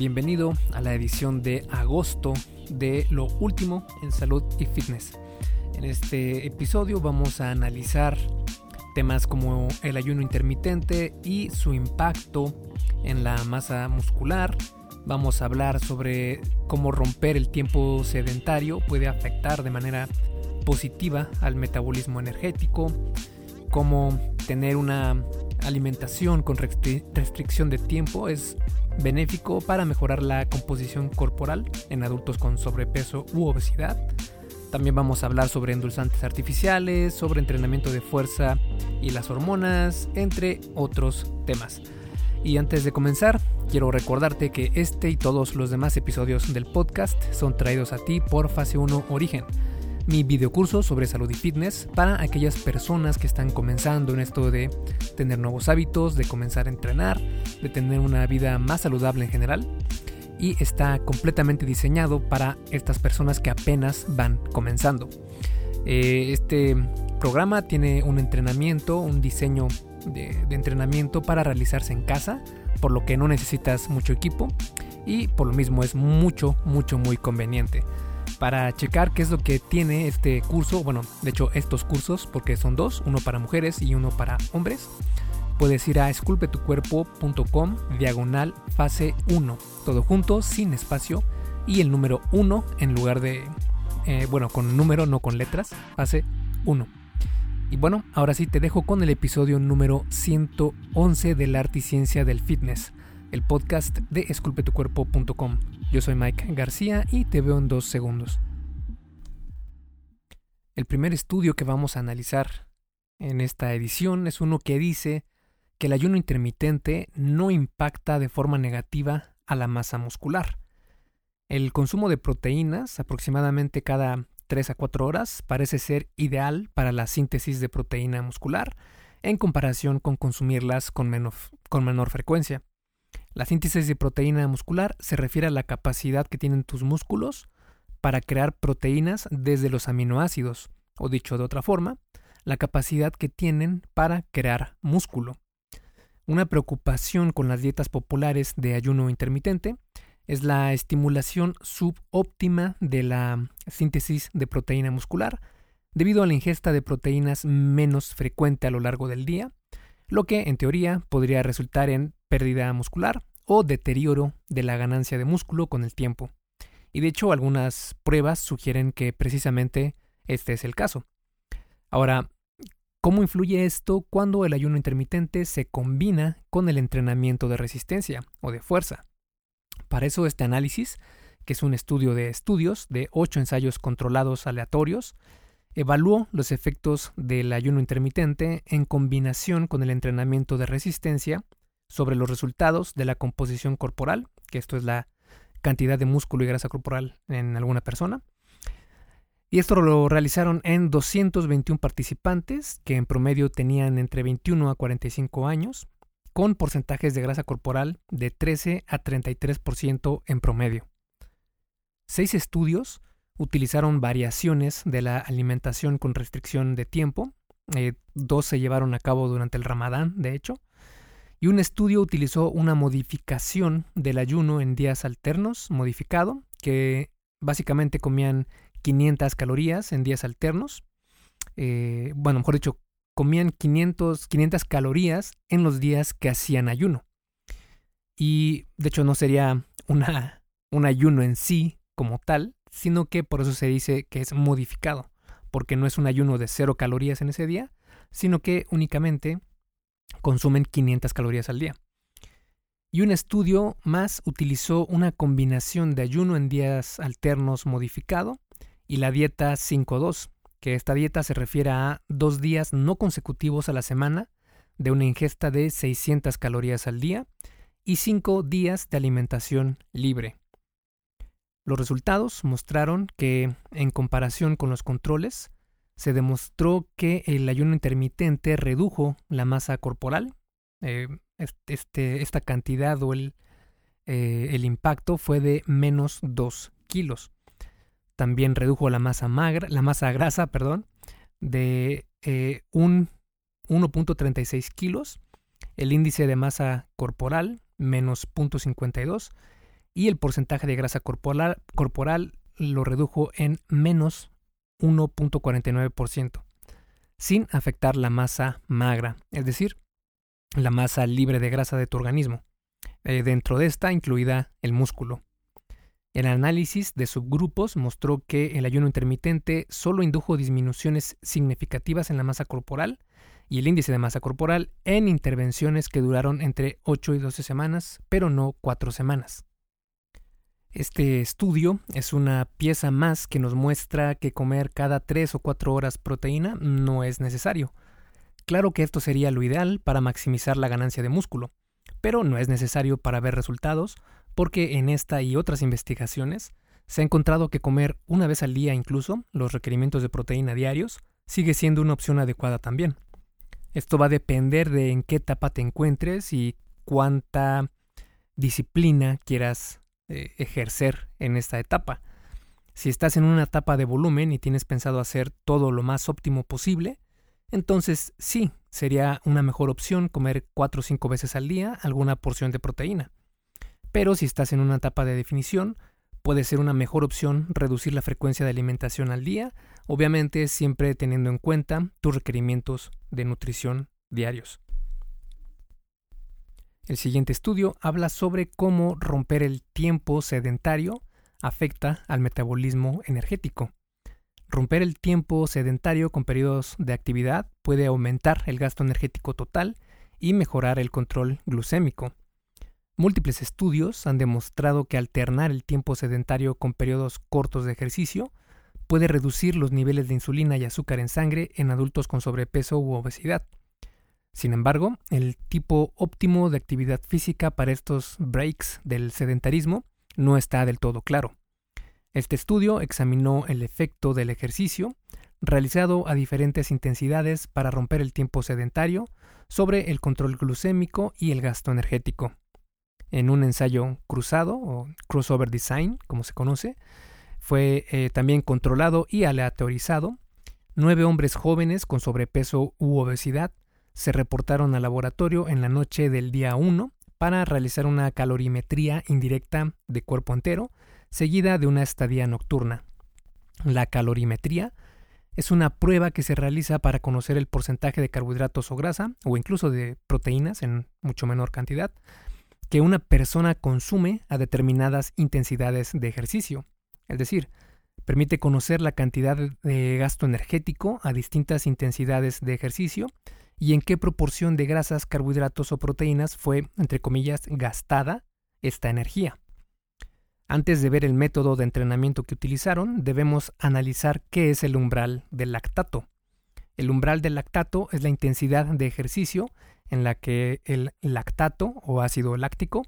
Bienvenido a la edición de agosto de Lo Último en Salud y Fitness. En este episodio vamos a analizar temas como el ayuno intermitente y su impacto en la masa muscular. Vamos a hablar sobre cómo romper el tiempo sedentario puede afectar de manera positiva al metabolismo energético, cómo tener una alimentación con restricción de tiempo es benéfico para mejorar la composición corporal en adultos con sobrepeso u obesidad. También vamos a hablar sobre endulzantes artificiales, sobre entrenamiento de fuerza y las hormonas, entre otros temas. Y antes de comenzar, quiero recordarte que este y todos los demás episodios del podcast son traídos a ti por Fase 1 Origen mi videocurso sobre salud y fitness para aquellas personas que están comenzando en esto de tener nuevos hábitos, de comenzar a entrenar, de tener una vida más saludable en general. Y está completamente diseñado para estas personas que apenas van comenzando. Eh, este programa tiene un entrenamiento, un diseño de, de entrenamiento para realizarse en casa, por lo que no necesitas mucho equipo y por lo mismo es mucho, mucho, muy conveniente para checar qué es lo que tiene este curso, bueno, de hecho estos cursos, porque son dos, uno para mujeres y uno para hombres, puedes ir a esculpetucuerpo.com diagonal fase 1, todo junto, sin espacio, y el número 1 en lugar de, eh, bueno, con número, no con letras, fase 1. Y bueno, ahora sí te dejo con el episodio número 111 del arte y ciencia del fitness, el podcast de esculpetucuerpo.com. Yo soy Mike García y te veo en dos segundos. El primer estudio que vamos a analizar en esta edición es uno que dice que el ayuno intermitente no impacta de forma negativa a la masa muscular. El consumo de proteínas, aproximadamente cada 3 a 4 horas, parece ser ideal para la síntesis de proteína muscular en comparación con consumirlas con menor, con menor frecuencia. La síntesis de proteína muscular se refiere a la capacidad que tienen tus músculos para crear proteínas desde los aminoácidos, o dicho de otra forma, la capacidad que tienen para crear músculo. Una preocupación con las dietas populares de ayuno intermitente es la estimulación subóptima de la síntesis de proteína muscular debido a la ingesta de proteínas menos frecuente a lo largo del día, lo que en teoría podría resultar en pérdida muscular o deterioro de la ganancia de músculo con el tiempo. Y de hecho algunas pruebas sugieren que precisamente este es el caso. Ahora, ¿cómo influye esto cuando el ayuno intermitente se combina con el entrenamiento de resistencia o de fuerza? Para eso este análisis, que es un estudio de estudios de ocho ensayos controlados aleatorios, evaluó los efectos del ayuno intermitente en combinación con el entrenamiento de resistencia sobre los resultados de la composición corporal, que esto es la cantidad de músculo y grasa corporal en alguna persona. Y esto lo realizaron en 221 participantes que en promedio tenían entre 21 a 45 años, con porcentajes de grasa corporal de 13 a 33% en promedio. Seis estudios utilizaron variaciones de la alimentación con restricción de tiempo. Eh, dos se llevaron a cabo durante el ramadán, de hecho, y un estudio utilizó una modificación del ayuno en días alternos, modificado, que básicamente comían 500 calorías en días alternos. Eh, bueno, mejor dicho, comían 500, 500 calorías en los días que hacían ayuno. Y de hecho no sería una, un ayuno en sí como tal, sino que por eso se dice que es modificado, porque no es un ayuno de cero calorías en ese día, sino que únicamente consumen 500 calorías al día. Y un estudio más utilizó una combinación de ayuno en días alternos modificado y la dieta 5-2, que esta dieta se refiere a dos días no consecutivos a la semana de una ingesta de 600 calorías al día y cinco días de alimentación libre. Los resultados mostraron que, en comparación con los controles, se demostró que el ayuno intermitente redujo la masa corporal. Eh, este, esta cantidad o el, eh, el, impacto fue de menos 2 kilos. También redujo la masa magra, la masa grasa, perdón, de eh, un 1.36 kilos. El índice de masa corporal, menos 0.52. y el porcentaje de grasa corporal, corporal lo redujo en menos 1.49%, sin afectar la masa magra, es decir, la masa libre de grasa de tu organismo. Eh, dentro de esta incluida el músculo. El análisis de subgrupos mostró que el ayuno intermitente solo indujo disminuciones significativas en la masa corporal y el índice de masa corporal en intervenciones que duraron entre 8 y 12 semanas, pero no 4 semanas. Este estudio es una pieza más que nos muestra que comer cada 3 o 4 horas proteína no es necesario. Claro que esto sería lo ideal para maximizar la ganancia de músculo, pero no es necesario para ver resultados porque en esta y otras investigaciones se ha encontrado que comer una vez al día incluso los requerimientos de proteína diarios sigue siendo una opción adecuada también. Esto va a depender de en qué etapa te encuentres y cuánta disciplina quieras ejercer en esta etapa. Si estás en una etapa de volumen y tienes pensado hacer todo lo más óptimo posible, entonces sí, sería una mejor opción comer 4 o 5 veces al día alguna porción de proteína. Pero si estás en una etapa de definición, puede ser una mejor opción reducir la frecuencia de alimentación al día, obviamente siempre teniendo en cuenta tus requerimientos de nutrición diarios. El siguiente estudio habla sobre cómo romper el tiempo sedentario afecta al metabolismo energético. Romper el tiempo sedentario con periodos de actividad puede aumentar el gasto energético total y mejorar el control glucémico. Múltiples estudios han demostrado que alternar el tiempo sedentario con periodos cortos de ejercicio puede reducir los niveles de insulina y azúcar en sangre en adultos con sobrepeso u obesidad. Sin embargo, el tipo óptimo de actividad física para estos breaks del sedentarismo no está del todo claro. Este estudio examinó el efecto del ejercicio realizado a diferentes intensidades para romper el tiempo sedentario sobre el control glucémico y el gasto energético. En un ensayo cruzado o crossover design, como se conoce, fue eh, también controlado y aleatorizado. Nueve hombres jóvenes con sobrepeso u obesidad se reportaron al laboratorio en la noche del día 1 para realizar una calorimetría indirecta de cuerpo entero seguida de una estadía nocturna. La calorimetría es una prueba que se realiza para conocer el porcentaje de carbohidratos o grasa, o incluso de proteínas en mucho menor cantidad, que una persona consume a determinadas intensidades de ejercicio. Es decir, permite conocer la cantidad de gasto energético a distintas intensidades de ejercicio y en qué proporción de grasas, carbohidratos o proteínas fue, entre comillas, gastada esta energía. Antes de ver el método de entrenamiento que utilizaron, debemos analizar qué es el umbral del lactato. El umbral del lactato es la intensidad de ejercicio en la que el lactato o ácido láctico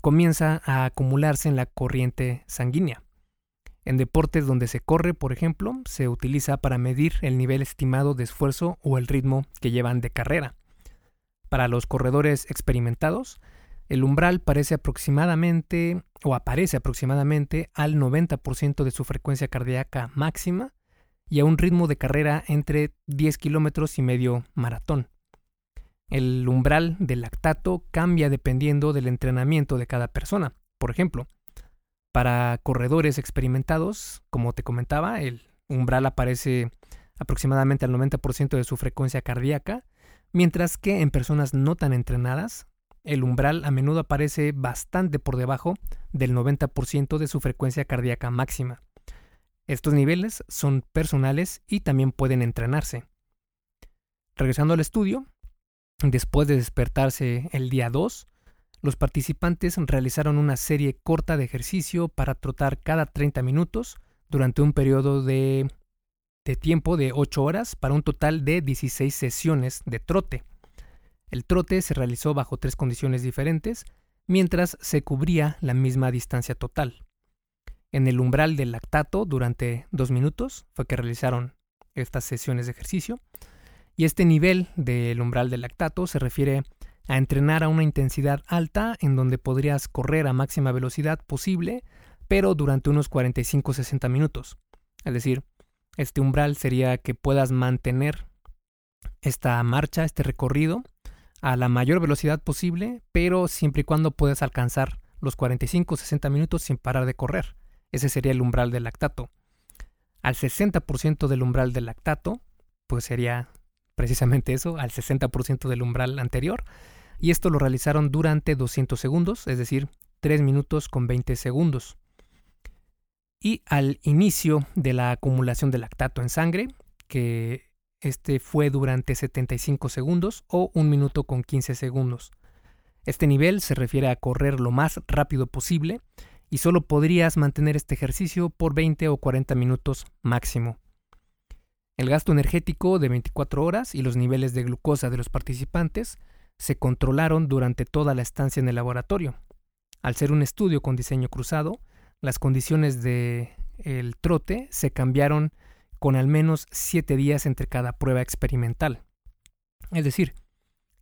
comienza a acumularse en la corriente sanguínea. En deportes donde se corre, por ejemplo, se utiliza para medir el nivel estimado de esfuerzo o el ritmo que llevan de carrera. Para los corredores experimentados, el umbral parece aproximadamente o aparece aproximadamente al 90% de su frecuencia cardíaca máxima y a un ritmo de carrera entre 10 kilómetros y medio maratón. El umbral del lactato cambia dependiendo del entrenamiento de cada persona. Por ejemplo, para corredores experimentados, como te comentaba, el umbral aparece aproximadamente al 90% de su frecuencia cardíaca, mientras que en personas no tan entrenadas el umbral a menudo aparece bastante por debajo del 90% de su frecuencia cardíaca máxima. Estos niveles son personales y también pueden entrenarse. Regresando al estudio, después de despertarse el día 2, los participantes realizaron una serie corta de ejercicio para trotar cada 30 minutos durante un periodo de, de tiempo de 8 horas para un total de 16 sesiones de trote. El trote se realizó bajo tres condiciones diferentes, mientras se cubría la misma distancia total. En el umbral del lactato, durante dos minutos, fue que realizaron estas sesiones de ejercicio, y este nivel del umbral del lactato se refiere a entrenar a una intensidad alta en donde podrías correr a máxima velocidad posible, pero durante unos 45-60 minutos. Es decir, este umbral sería que puedas mantener esta marcha, este recorrido, a la mayor velocidad posible, pero siempre y cuando puedas alcanzar los 45-60 minutos sin parar de correr. Ese sería el umbral del lactato. Al 60% del umbral del lactato, pues sería precisamente eso, al 60% del umbral anterior. Y esto lo realizaron durante 200 segundos, es decir, 3 minutos con 20 segundos. Y al inicio de la acumulación de lactato en sangre, que este fue durante 75 segundos o 1 minuto con 15 segundos. Este nivel se refiere a correr lo más rápido posible y solo podrías mantener este ejercicio por 20 o 40 minutos máximo. El gasto energético de 24 horas y los niveles de glucosa de los participantes se controlaron durante toda la estancia en el laboratorio. Al ser un estudio con diseño cruzado, las condiciones de el trote se cambiaron con al menos 7 días entre cada prueba experimental. Es decir,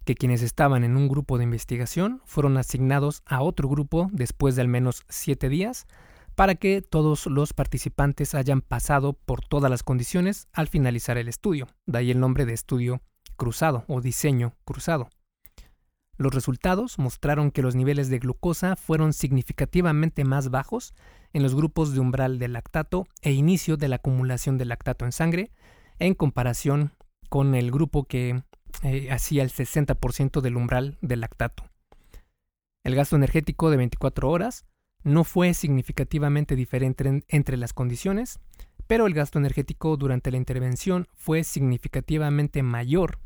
que quienes estaban en un grupo de investigación fueron asignados a otro grupo después de al menos 7 días para que todos los participantes hayan pasado por todas las condiciones al finalizar el estudio. De ahí el nombre de estudio cruzado o diseño cruzado. Los resultados mostraron que los niveles de glucosa fueron significativamente más bajos en los grupos de umbral de lactato e inicio de la acumulación de lactato en sangre en comparación con el grupo que eh, hacía el 60% del umbral de lactato. El gasto energético de 24 horas no fue significativamente diferente entre las condiciones, pero el gasto energético durante la intervención fue significativamente mayor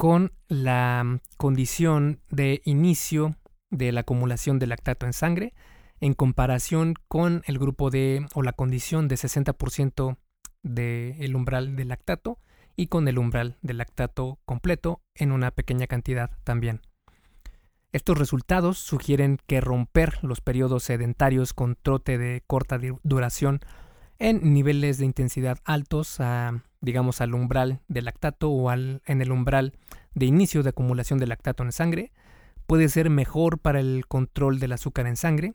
con la condición de inicio de la acumulación de lactato en sangre en comparación con el grupo de o la condición de 60% del umbral de lactato y con el umbral de lactato completo en una pequeña cantidad también. Estos resultados sugieren que romper los periodos sedentarios con trote de corta duración en niveles de intensidad altos a digamos, al umbral del lactato o al, en el umbral de inicio de acumulación de lactato en sangre, puede ser mejor para el control del azúcar en sangre,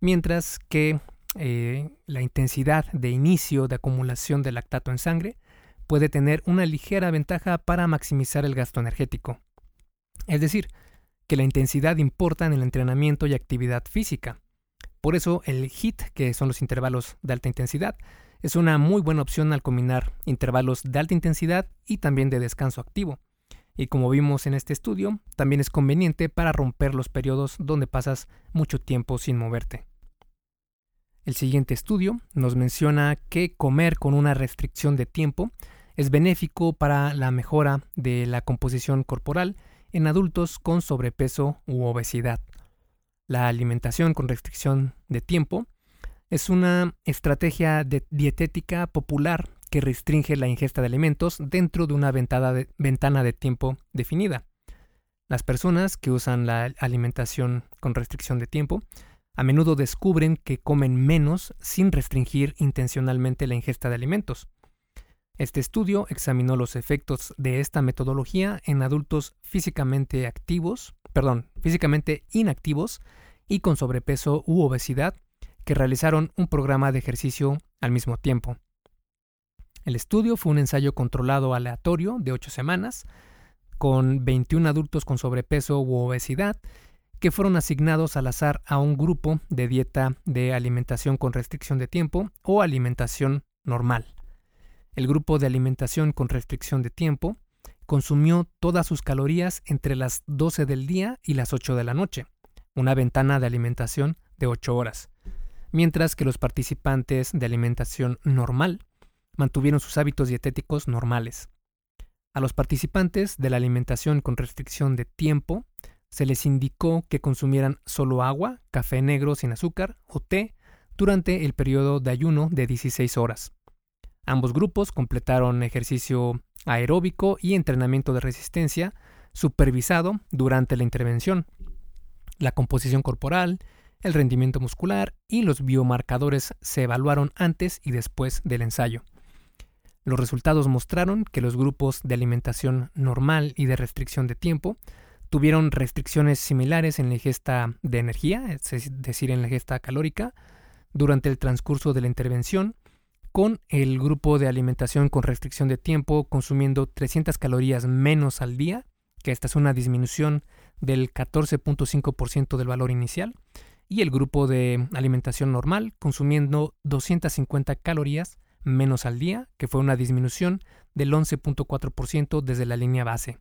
mientras que eh, la intensidad de inicio de acumulación de lactato en sangre puede tener una ligera ventaja para maximizar el gasto energético. Es decir, que la intensidad importa en el entrenamiento y actividad física. Por eso el HIT, que son los intervalos de alta intensidad, es una muy buena opción al combinar intervalos de alta intensidad y también de descanso activo. Y como vimos en este estudio, también es conveniente para romper los periodos donde pasas mucho tiempo sin moverte. El siguiente estudio nos menciona que comer con una restricción de tiempo es benéfico para la mejora de la composición corporal en adultos con sobrepeso u obesidad. La alimentación con restricción de tiempo es una estrategia dietética popular que restringe la ingesta de alimentos dentro de una ventana de tiempo definida. Las personas que usan la alimentación con restricción de tiempo a menudo descubren que comen menos sin restringir intencionalmente la ingesta de alimentos. Este estudio examinó los efectos de esta metodología en adultos físicamente activos, perdón, físicamente inactivos y con sobrepeso u obesidad que realizaron un programa de ejercicio al mismo tiempo. El estudio fue un ensayo controlado aleatorio de 8 semanas, con 21 adultos con sobrepeso u obesidad, que fueron asignados al azar a un grupo de dieta de alimentación con restricción de tiempo o alimentación normal. El grupo de alimentación con restricción de tiempo consumió todas sus calorías entre las 12 del día y las 8 de la noche, una ventana de alimentación de 8 horas mientras que los participantes de alimentación normal mantuvieron sus hábitos dietéticos normales. A los participantes de la alimentación con restricción de tiempo se les indicó que consumieran solo agua, café negro sin azúcar o té durante el periodo de ayuno de 16 horas. Ambos grupos completaron ejercicio aeróbico y entrenamiento de resistencia supervisado durante la intervención. La composición corporal, el rendimiento muscular y los biomarcadores se evaluaron antes y después del ensayo. Los resultados mostraron que los grupos de alimentación normal y de restricción de tiempo tuvieron restricciones similares en la ingesta de energía, es decir, en la ingesta calórica, durante el transcurso de la intervención, con el grupo de alimentación con restricción de tiempo consumiendo 300 calorías menos al día que esta es una disminución del 14.5% del valor inicial, y el grupo de alimentación normal consumiendo 250 calorías menos al día, que fue una disminución del 11.4% desde la línea base.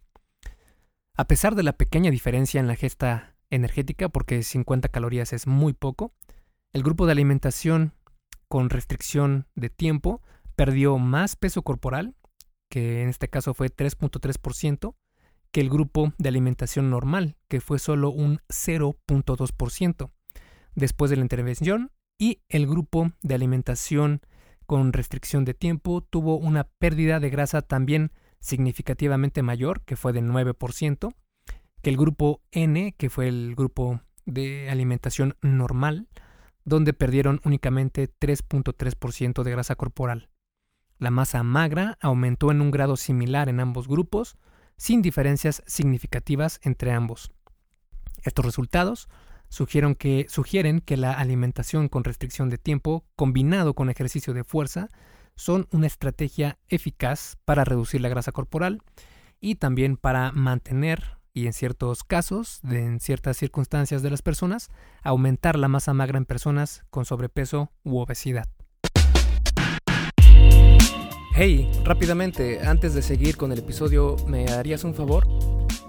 A pesar de la pequeña diferencia en la gesta energética, porque 50 calorías es muy poco, el grupo de alimentación con restricción de tiempo perdió más peso corporal, que en este caso fue 3.3%, que el grupo de alimentación normal, que fue solo un 0.2% después de la intervención, y el grupo de alimentación con restricción de tiempo tuvo una pérdida de grasa también significativamente mayor, que fue de 9%, que el grupo N, que fue el grupo de alimentación normal, donde perdieron únicamente 3.3% de grasa corporal. La masa magra aumentó en un grado similar en ambos grupos, sin diferencias significativas entre ambos. Estos resultados sugieren que, la alimentación con restricción de tiempo combinado con ejercicio de fuerza son una estrategia eficaz para reducir la grasa corporal y también para mantener y en ciertos casos, en ciertas circunstancias de las personas, aumentar la masa magra en personas con sobrepeso u obesidad. Hey, rápidamente, antes de seguir con el episodio, ¿me harías un favor?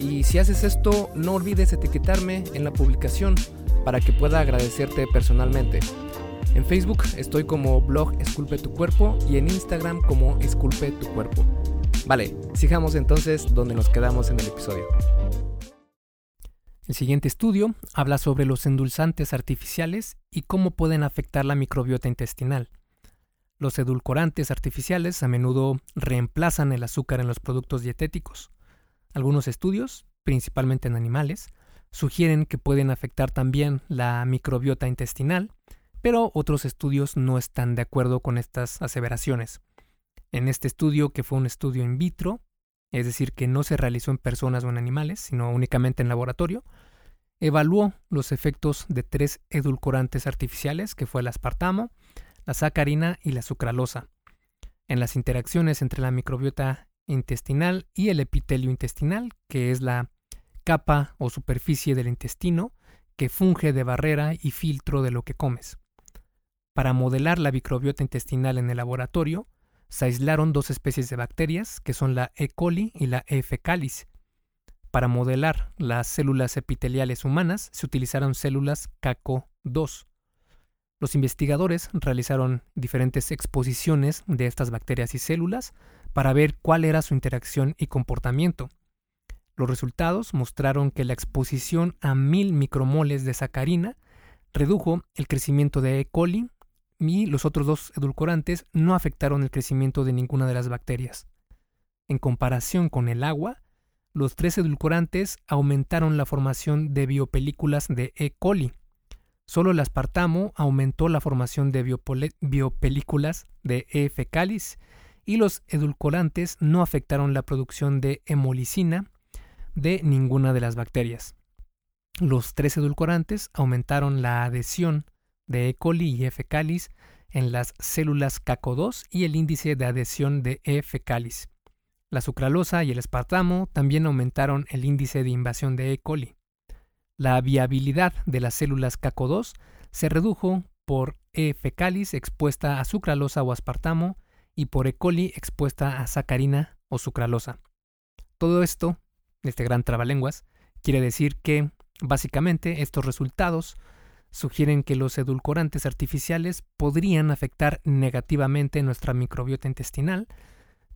Y si haces esto, no olvides etiquetarme en la publicación para que pueda agradecerte personalmente. En Facebook estoy como blog Esculpe tu cuerpo y en Instagram como Esculpe tu cuerpo. Vale, sigamos entonces donde nos quedamos en el episodio. El siguiente estudio habla sobre los endulzantes artificiales y cómo pueden afectar la microbiota intestinal. Los edulcorantes artificiales a menudo reemplazan el azúcar en los productos dietéticos. Algunos estudios, principalmente en animales, sugieren que pueden afectar también la microbiota intestinal, pero otros estudios no están de acuerdo con estas aseveraciones. En este estudio, que fue un estudio in vitro, es decir, que no se realizó en personas o en animales, sino únicamente en laboratorio, evaluó los efectos de tres edulcorantes artificiales, que fue el aspartamo, la sacarina y la sucralosa, en las interacciones entre la microbiota intestinal y el epitelio intestinal, que es la capa o superficie del intestino que funge de barrera y filtro de lo que comes. Para modelar la microbiota intestinal en el laboratorio, se aislaron dos especies de bacterias, que son la E. coli y la E. fecalis. Para modelar las células epiteliales humanas, se utilizaron células CACO2. Los investigadores realizaron diferentes exposiciones de estas bacterias y células para ver cuál era su interacción y comportamiento. Los resultados mostraron que la exposición a mil micromoles de sacarina redujo el crecimiento de E. coli y los otros dos edulcorantes no afectaron el crecimiento de ninguna de las bacterias. En comparación con el agua, los tres edulcorantes aumentaron la formación de biopelículas de E. coli. Solo el aspartamo aumentó la formación de biopelículas de E. fecalis y los edulcorantes no afectaron la producción de hemolicina de ninguna de las bacterias. Los tres edulcorantes aumentaron la adhesión de E. coli y E. fecalis en las células CACO2 y el índice de adhesión de E. fecalis. La sucralosa y el espartamo también aumentaron el índice de invasión de E. coli. La viabilidad de las células CACO2 se redujo por E. fecalis expuesta a sucralosa o aspartamo y por E. coli expuesta a sacarina o sucralosa. Todo esto este gran trabalenguas, quiere decir que, básicamente, estos resultados sugieren que los edulcorantes artificiales podrían afectar negativamente nuestra microbiota intestinal,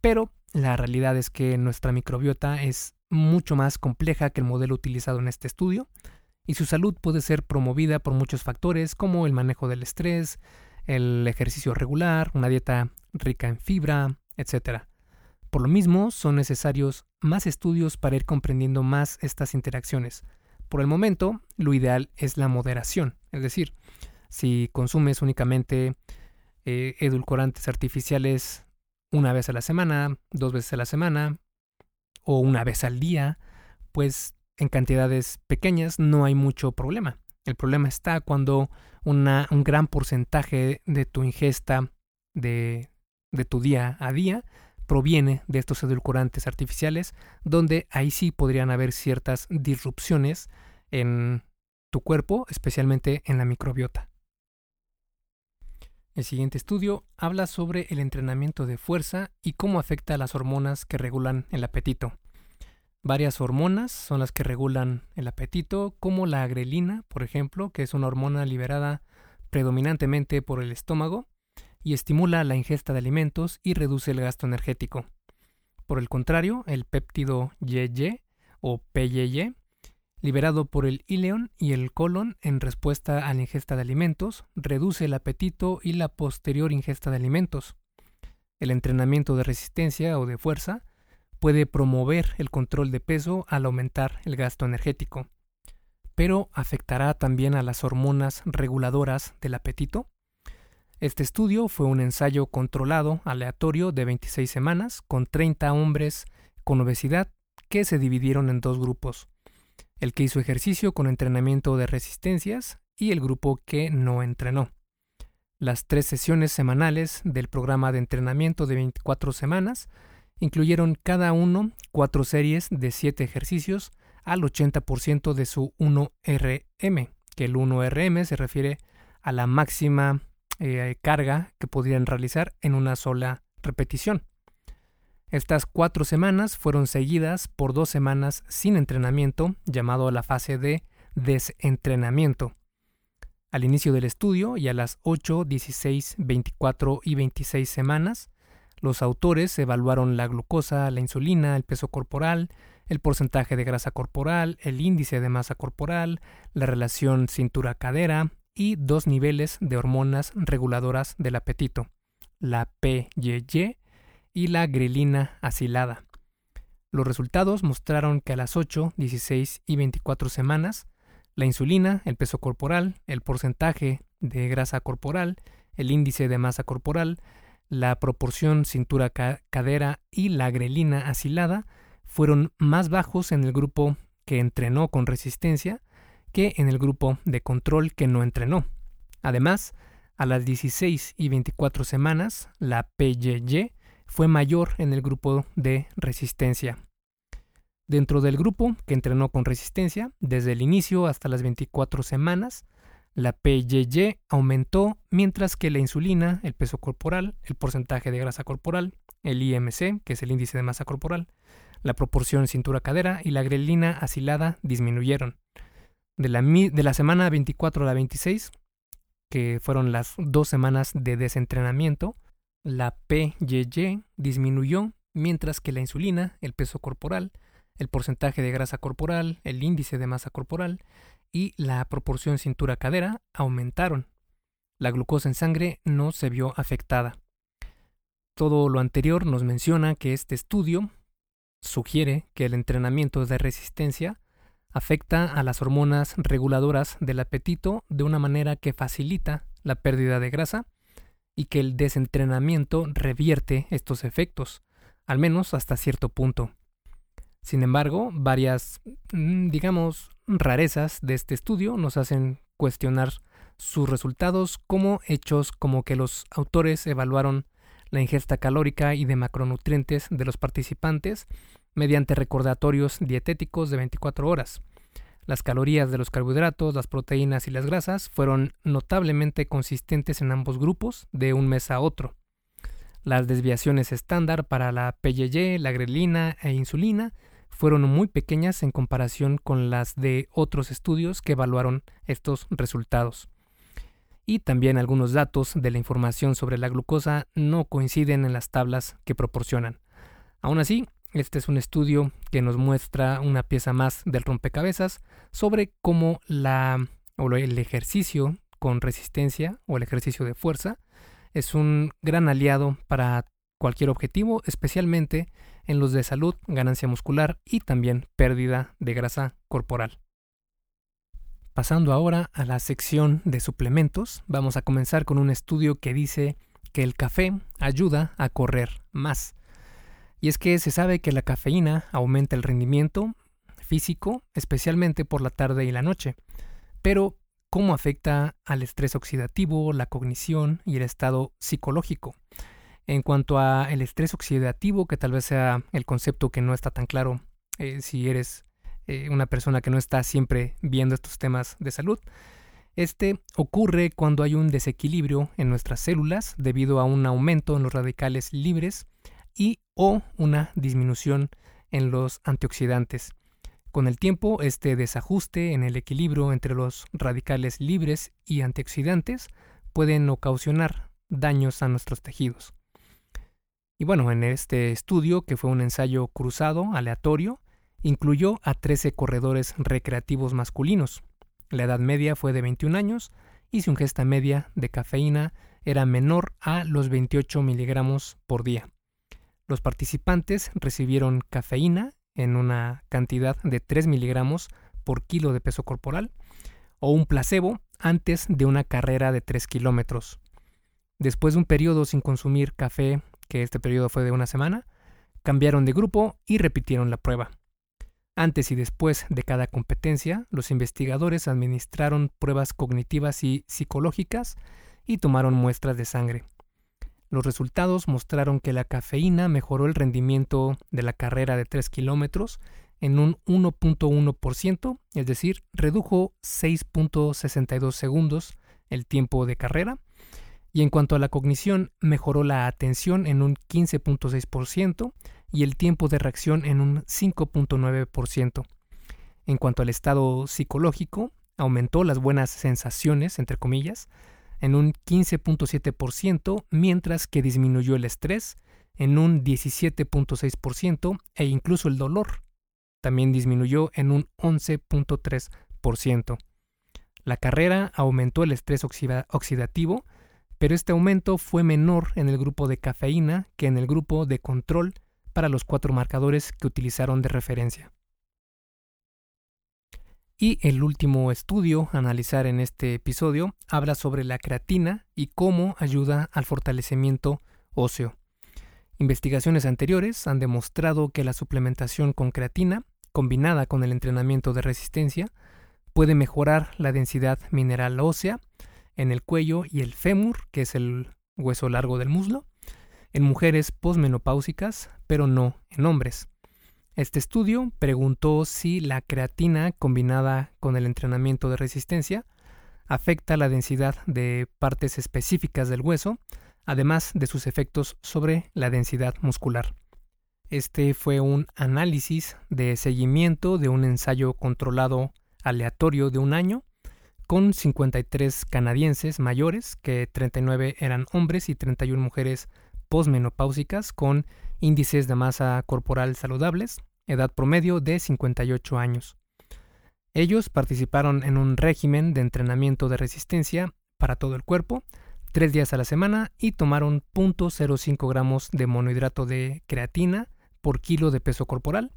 pero la realidad es que nuestra microbiota es mucho más compleja que el modelo utilizado en este estudio, y su salud puede ser promovida por muchos factores como el manejo del estrés, el ejercicio regular, una dieta rica en fibra, etc. Por lo mismo, son necesarios más estudios para ir comprendiendo más estas interacciones. Por el momento, lo ideal es la moderación, es decir, si consumes únicamente eh, edulcorantes artificiales una vez a la semana, dos veces a la semana o una vez al día, pues en cantidades pequeñas no hay mucho problema. El problema está cuando un gran porcentaje de tu ingesta de, de tu día a día proviene de estos edulcorantes artificiales, donde ahí sí podrían haber ciertas disrupciones en tu cuerpo, especialmente en la microbiota. El siguiente estudio habla sobre el entrenamiento de fuerza y cómo afecta a las hormonas que regulan el apetito. Varias hormonas son las que regulan el apetito, como la grelina, por ejemplo, que es una hormona liberada predominantemente por el estómago y estimula la ingesta de alimentos y reduce el gasto energético. Por el contrario, el péptido YY o PYY liberado por el ileón y el colon en respuesta a la ingesta de alimentos, reduce el apetito y la posterior ingesta de alimentos. El entrenamiento de resistencia o de fuerza puede promover el control de peso al aumentar el gasto energético, pero afectará también a las hormonas reguladoras del apetito. Este estudio fue un ensayo controlado aleatorio de 26 semanas con 30 hombres con obesidad que se dividieron en dos grupos el que hizo ejercicio con entrenamiento de resistencias y el grupo que no entrenó. Las tres sesiones semanales del programa de entrenamiento de 24 semanas incluyeron cada uno cuatro series de siete ejercicios al 80% de su 1RM, que el 1RM se refiere a la máxima eh, carga que podrían realizar en una sola repetición. Estas cuatro semanas fueron seguidas por dos semanas sin entrenamiento, llamado la fase de desentrenamiento. Al inicio del estudio y a las 8, 16, 24 y 26 semanas, los autores evaluaron la glucosa, la insulina, el peso corporal, el porcentaje de grasa corporal, el índice de masa corporal, la relación cintura-cadera y dos niveles de hormonas reguladoras del apetito, la PYY y la grelina asilada. Los resultados mostraron que a las 8, 16 y 24 semanas, la insulina, el peso corporal, el porcentaje de grasa corporal, el índice de masa corporal, la proporción cintura-cadera y la grelina asilada fueron más bajos en el grupo que entrenó con resistencia que en el grupo de control que no entrenó. Además, a las 16 y 24 semanas, la PYY fue mayor en el grupo de resistencia. Dentro del grupo que entrenó con resistencia, desde el inicio hasta las 24 semanas, la PYY aumentó mientras que la insulina, el peso corporal, el porcentaje de grasa corporal, el IMC, que es el índice de masa corporal, la proporción cintura-cadera y la grelina asilada disminuyeron. De la, de la semana 24 a la 26, que fueron las dos semanas de desentrenamiento, la PYY disminuyó, mientras que la insulina, el peso corporal, el porcentaje de grasa corporal, el índice de masa corporal y la proporción cintura-cadera aumentaron. La glucosa en sangre no se vio afectada. Todo lo anterior nos menciona que este estudio sugiere que el entrenamiento de resistencia afecta a las hormonas reguladoras del apetito de una manera que facilita la pérdida de grasa y que el desentrenamiento revierte estos efectos, al menos hasta cierto punto. Sin embargo, varias, mm, digamos, rarezas de este estudio nos hacen cuestionar sus resultados como hechos como que los autores evaluaron la ingesta calórica y de macronutrientes de los participantes mediante recordatorios dietéticos de 24 horas, las calorías de los carbohidratos, las proteínas y las grasas fueron notablemente consistentes en ambos grupos de un mes a otro. Las desviaciones estándar para la PYY, la grelina e insulina fueron muy pequeñas en comparación con las de otros estudios que evaluaron estos resultados. Y también algunos datos de la información sobre la glucosa no coinciden en las tablas que proporcionan. Aún así, este es un estudio que nos muestra una pieza más del rompecabezas sobre cómo el ejercicio con resistencia o el ejercicio de fuerza es un gran aliado para cualquier objetivo, especialmente en los de salud, ganancia muscular y también pérdida de grasa corporal. Pasando ahora a la sección de suplementos, vamos a comenzar con un estudio que dice que el café ayuda a correr más. Y es que se sabe que la cafeína aumenta el rendimiento físico, especialmente por la tarde y la noche. Pero, ¿cómo afecta al estrés oxidativo, la cognición y el estado psicológico? En cuanto a el estrés oxidativo, que tal vez sea el concepto que no está tan claro eh, si eres eh, una persona que no está siempre viendo estos temas de salud. Este ocurre cuando hay un desequilibrio en nuestras células debido a un aumento en los radicales libres y o una disminución en los antioxidantes. Con el tiempo, este desajuste en el equilibrio entre los radicales libres y antioxidantes pueden ocasionar daños a nuestros tejidos. Y bueno, en este estudio, que fue un ensayo cruzado, aleatorio, incluyó a 13 corredores recreativos masculinos. La edad media fue de 21 años y su ingesta media de cafeína era menor a los 28 miligramos por día. Los participantes recibieron cafeína en una cantidad de 3 miligramos por kilo de peso corporal o un placebo antes de una carrera de 3 kilómetros. Después de un periodo sin consumir café, que este periodo fue de una semana, cambiaron de grupo y repitieron la prueba. Antes y después de cada competencia, los investigadores administraron pruebas cognitivas y psicológicas y tomaron muestras de sangre. Los resultados mostraron que la cafeína mejoró el rendimiento de la carrera de 3 kilómetros en un 1.1%, es decir, redujo 6.62 segundos el tiempo de carrera. Y en cuanto a la cognición, mejoró la atención en un 15.6%, y el tiempo de reacción en un 5.9%. En cuanto al estado psicológico, aumentó las buenas sensaciones, entre comillas, en un 15.7%, mientras que disminuyó el estrés en un 17.6% e incluso el dolor también disminuyó en un 11.3%. La carrera aumentó el estrés oxidativo, pero este aumento fue menor en el grupo de cafeína que en el grupo de control para los cuatro marcadores que utilizaron de referencia. Y el último estudio a analizar en este episodio habla sobre la creatina y cómo ayuda al fortalecimiento óseo. Investigaciones anteriores han demostrado que la suplementación con creatina, combinada con el entrenamiento de resistencia, puede mejorar la densidad mineral ósea en el cuello y el fémur, que es el hueso largo del muslo, en mujeres posmenopáusicas, pero no en hombres. Este estudio preguntó si la creatina combinada con el entrenamiento de resistencia afecta la densidad de partes específicas del hueso, además de sus efectos sobre la densidad muscular. Este fue un análisis de seguimiento de un ensayo controlado aleatorio de un año con 53 canadienses mayores, que 39 eran hombres y 31 mujeres posmenopáusicas con índices de masa corporal saludables, edad promedio de 58 años. Ellos participaron en un régimen de entrenamiento de resistencia para todo el cuerpo, tres días a la semana, y tomaron 0.05 gramos de monohidrato de creatina por kilo de peso corporal,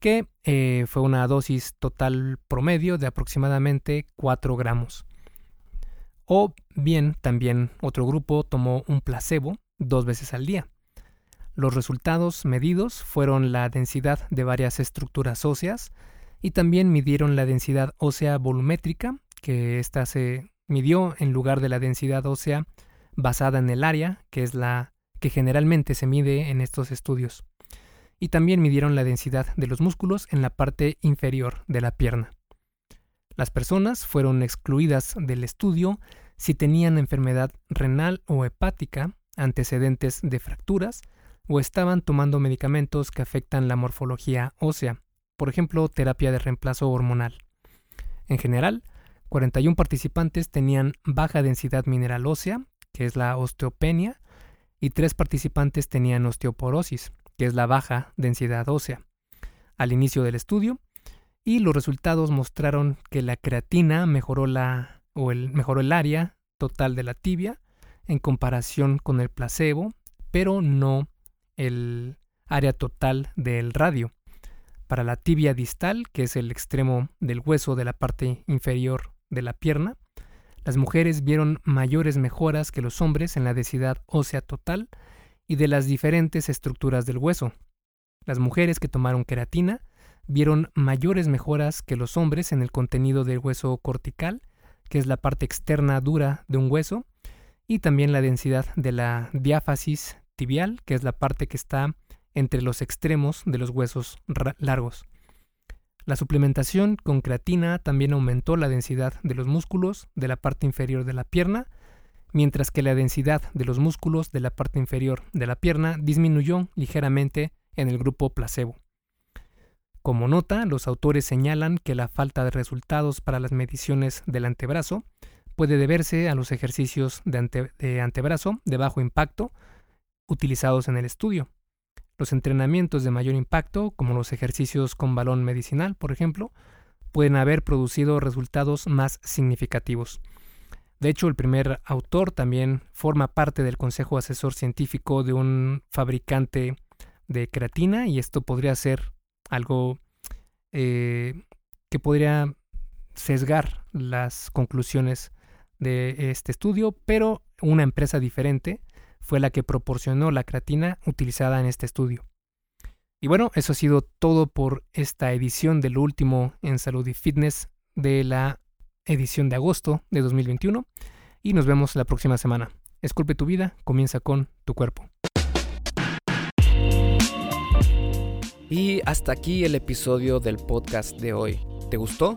que eh, fue una dosis total promedio de aproximadamente 4 gramos. O bien también otro grupo tomó un placebo dos veces al día. Los resultados medidos fueron la densidad de varias estructuras óseas y también midieron la densidad ósea volumétrica, que ésta se midió en lugar de la densidad ósea basada en el área, que es la que generalmente se mide en estos estudios. Y también midieron la densidad de los músculos en la parte inferior de la pierna. Las personas fueron excluidas del estudio si tenían enfermedad renal o hepática, antecedentes de fracturas o estaban tomando medicamentos que afectan la morfología ósea, por ejemplo, terapia de reemplazo hormonal. En general, 41 participantes tenían baja densidad mineral ósea, que es la osteopenia, y 3 participantes tenían osteoporosis, que es la baja densidad ósea. Al inicio del estudio, y los resultados mostraron que la creatina mejoró la o el, mejoró el área total de la tibia en comparación con el placebo, pero no el área total del radio. Para la tibia distal, que es el extremo del hueso de la parte inferior de la pierna, las mujeres vieron mayores mejoras que los hombres en la densidad ósea total y de las diferentes estructuras del hueso. Las mujeres que tomaron queratina vieron mayores mejoras que los hombres en el contenido del hueso cortical, que es la parte externa dura de un hueso, y también la densidad de la diáfasis tibial, que es la parte que está entre los extremos de los huesos largos. La suplementación con creatina también aumentó la densidad de los músculos de la parte inferior de la pierna, mientras que la densidad de los músculos de la parte inferior de la pierna disminuyó ligeramente en el grupo placebo. Como nota, los autores señalan que la falta de resultados para las mediciones del antebrazo puede deberse a los ejercicios de, antebrazo de bajo impacto utilizados en el estudio. Los entrenamientos de mayor impacto, como los ejercicios con balón medicinal, por ejemplo, pueden haber producido resultados más significativos. De hecho, el primer autor también forma parte del consejo asesor científico de un fabricante de creatina y esto podría ser algo eh, que podría sesgar las conclusiones de este estudio, pero una empresa diferente fue la que proporcionó la creatina utilizada en este estudio. Y bueno, eso ha sido todo por esta edición de lo último en salud y fitness de la edición de agosto de 2021 y nos vemos la próxima semana. Esculpe tu vida, comienza con tu cuerpo. Y hasta aquí el episodio del podcast de hoy. ¿Te gustó?